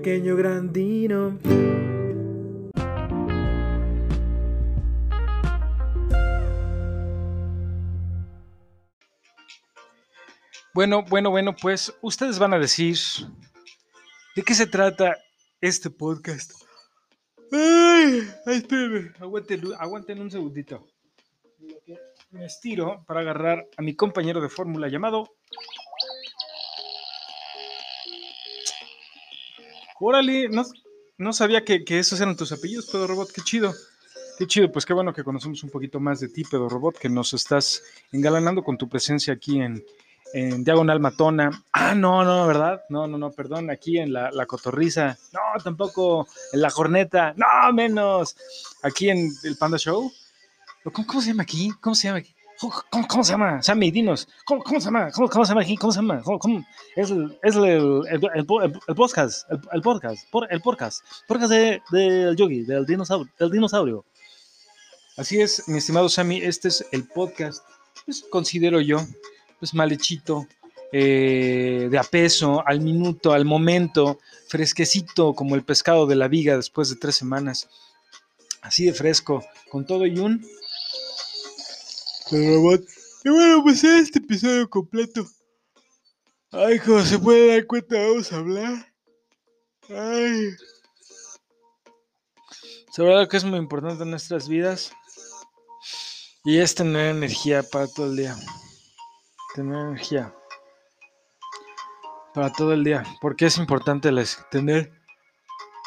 pequeño grandino. Bueno, bueno, bueno, pues ustedes van a decir de qué se trata este podcast. Ay, espérenme, aguanten, aguanten un segundito. Me estiro para agarrar a mi compañero de fórmula llamado. Órale, no, no sabía que, que, esos eran tus apellidos, Pedro Robot, qué chido. Qué chido, pues qué bueno que conocemos un poquito más de ti, Pedro Robot, que nos estás engalanando con tu presencia aquí en, en Diagonal Matona. Ah, no, no, ¿verdad? No, no, no, perdón, aquí en la, la Cotorriza. No, tampoco en la Jorneta. No, menos. Aquí en el Panda Show. ¿Cómo, cómo se llama aquí? ¿Cómo se llama aquí? ¿Cómo, cómo se llama? Sammy, dinos. ¿Cómo, cómo se llama? ¿Cómo, ¿Cómo, se llama aquí? ¿Cómo se llama? ¿Cómo, Es, el, es el, podcast. El, podcast. El podcast. Podcast del de, yogi, del dinosaurio, del dinosaurio. Así es, mi estimado Sammy, este es el podcast, pues considero yo, pues mal hechito, eh, de a peso, al minuto, al momento, fresquecito como el pescado de la viga después de tres semanas. Así de fresco, con todo y un... Y bueno, pues este episodio completo. Ay, como se puede dar cuenta, vamos a hablar. Ay. Sobre algo que es muy importante en nuestras vidas. Y es tener energía para todo el día tener energía para todo el día. Porque es importante les tener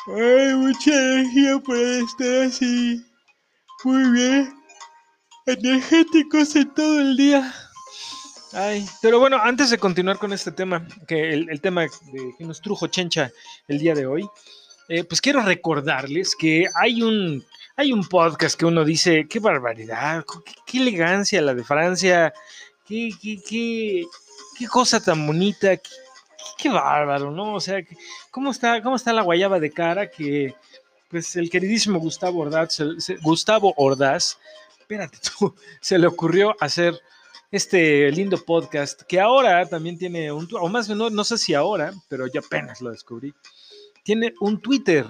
Ay, mucha energía para estar así. Muy bien. Energéticos en todo el día. Ay, pero bueno, antes de continuar con este tema, que el, tema de, que nos trujo Chencha el día de hoy, eh, pues quiero recordarles que hay un, hay un podcast que uno dice, qué barbaridad, qué, qué elegancia la de Francia, qué, qué, qué, qué cosa tan bonita, qué, bárbaro, ¿no? O sea, ¿cómo está, ¿cómo está la guayaba de cara que, pues, el queridísimo Gustavo Ordaz, Gustavo Ordaz, espérate tú, se le ocurrió hacer este lindo podcast que ahora también tiene un, o más no, no sé si ahora, pero ya apenas lo descubrí, tiene un Twitter.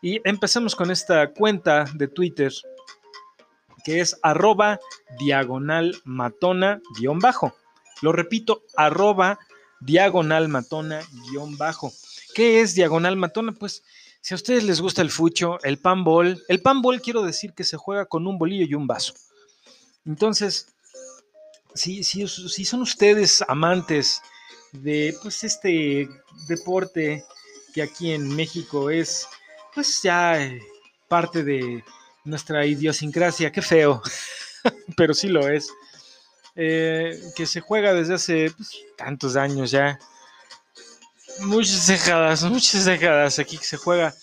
Y empezamos con esta cuenta de Twitter que es arroba diagonal matona guion bajo. Lo repito, arroba diagonal matona guion bajo. ¿Qué es diagonal matona? Pues si a ustedes les gusta el fucho, el panball, el panball quiero decir que se juega con un bolillo y un vaso. Entonces, si son ustedes amantes de pues este deporte que aquí en México es pues ya eh, parte de, nuestra idiosincrasia, qué feo, pero sí lo es, eh, que se juega desde hace pues, tantos años ya, muchas décadas, muchas décadas aquí que se juega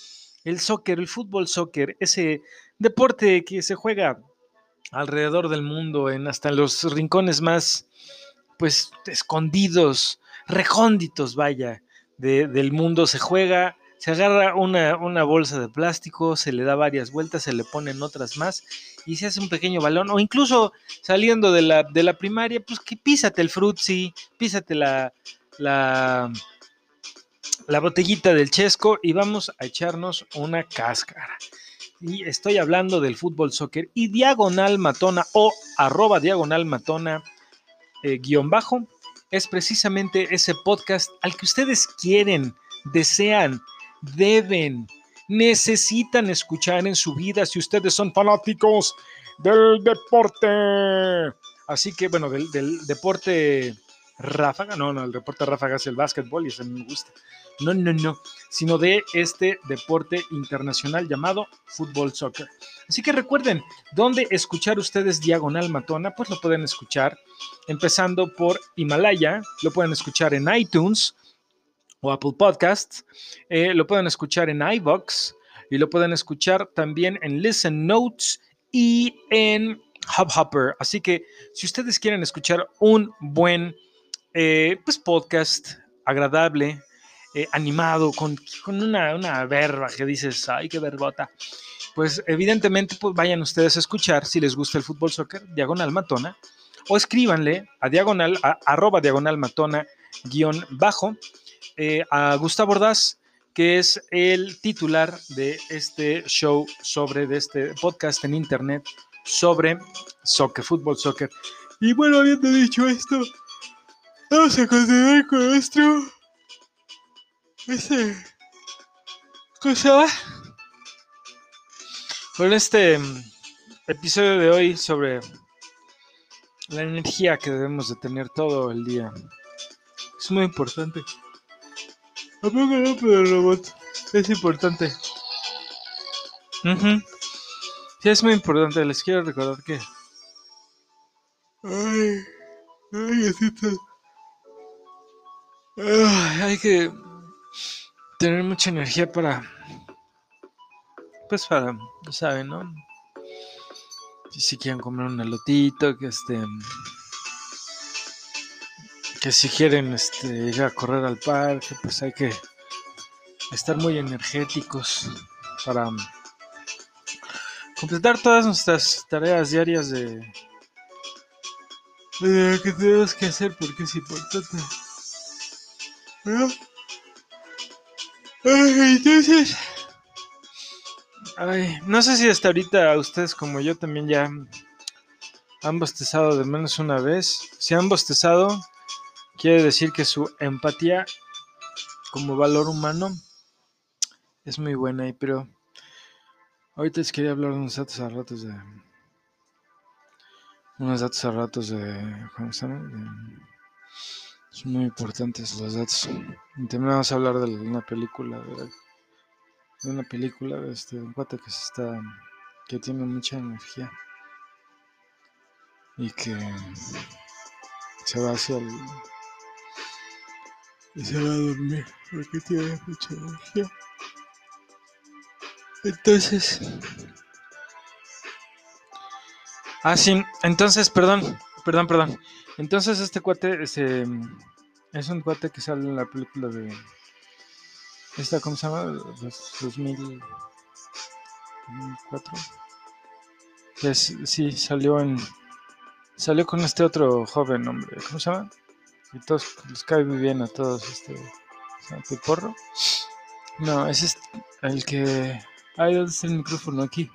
el soccer, el fútbol soccer, ese deporte que se juega alrededor del mundo, en hasta los rincones más, pues, escondidos, recónditos, vaya, del mundo. Se juega se agarra una, bolsa de plástico, se le da varias vueltas, se le ponen otras más y se hace un pequeño balón, o incluso saliendo de la, de la primaria, pues que písate el frutzi, písate la, la, la botellita del chesco y vamos a echarnos una cáscara. Y estoy hablando del fútbol soccer y diagonal matona o arroba diagonal matona eh, guion bajo es precisamente ese podcast al que ustedes quieren, desean, deben, necesitan escuchar en su vida si ustedes son fanáticos del deporte. Así que, bueno, del, deporte ráfaga, no, no, el deporte ráfaga es el básquetbol y ese me gusta. No, no, no, sino de este deporte internacional llamado fútbol soccer. Así que recuerden, ¿dónde escuchar ustedes Diagonal Matona? Pues lo pueden escuchar empezando por Himalaya, lo pueden escuchar en iTunes, o Apple Podcasts. Eh, lo pueden escuchar en iVoox y lo pueden escuchar también en Listen Notes y en Hubhopper. Así que si ustedes quieren escuchar un buen eh, pues podcast agradable, eh, animado, con, una, una, verba que dices, ay, qué verbota. Pues evidentemente pues vayan ustedes a escuchar si les gusta el fútbol soccer, diagonal matona, o escríbanle a diagonal, a, arroba diagonal matona guion bajo, eh, a Gustavo Ordaz que es el titular de este show sobre, de este podcast en internet sobre soccer, fútbol, soccer. Y bueno, habiendo dicho esto, vamos a continuar con nuestro. Este. Cosa. Con este mm, episodio de hoy sobre la energía que debemos de tener todo el día. Es muy importante. ¿A poco no, pero robot? Es importante. Sí, es muy importante. Les quiero recordar que. Ay, ay, así. Ay, hay que tener mucha energía para. Pues para, saben, ¿no? Si quieren comer un elotito, que este que si quieren este, ir a correr al parque, pues hay que estar muy energéticos para completar todas nuestras tareas diarias de, de que tenemos que hacer porque es importante. Entonces, ay, no sé si hasta ahorita ustedes como yo también ya han bostezado de menos una vez. Si han bostezado, Quiere decir que su empatía como valor humano es muy buena, pero ahorita les quería hablar de unos datos a ratos de unos datos a ratos de ¿cómo se llama? Son muy importantes los datos. Y también vamos a hablar de una película, de, una película de este un cuate que se está que tiene mucha energía y que se va hacia el y se va a dormir porque tiene mucha energía. Entonces. Ah, sí, entonces, perdón, perdón, perdón. Entonces este cuate este, es un cuate que sale en la película de... Esta, ¿cómo se llama? 2004. Pues, sí, salió en... Salió con este otro joven hombre, ¿cómo se llama? Y todos les cae muy bien a todos este porro. No, ese es el que. Ay, ¿dónde está el micrófono? Aquí.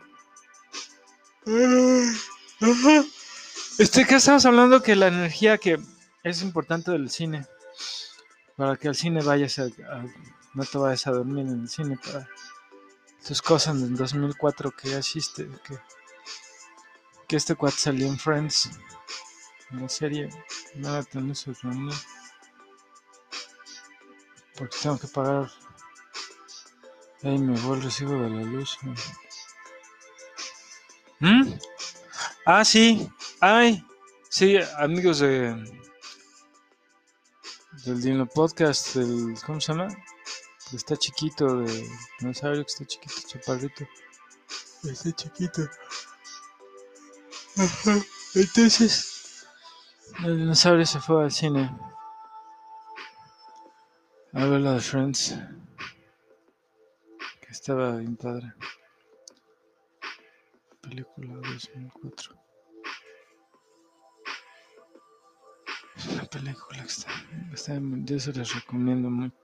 Este que estamos hablando que la energía que es importante del cine. Para que al cine vayas a, no te vayas a dormir en el cine para tus cosas en 2004 que ya existe que, que este cuate salió en Friends la serie nada tan sorprendente porque tengo que pagar. Ahí me voy recibo de la luz ¿Mm? ah sí ay sí amigos de del Dino Podcast del ¿cómo se llama? que está chiquito de no sabe que está chiquito chaparrito está chiquito Ajá. entonces el dinosaurio se fue al cine. A ver la de Friends. Que estaba bien padre. Película 2004. Película está, está yo se les recomiendo mucho.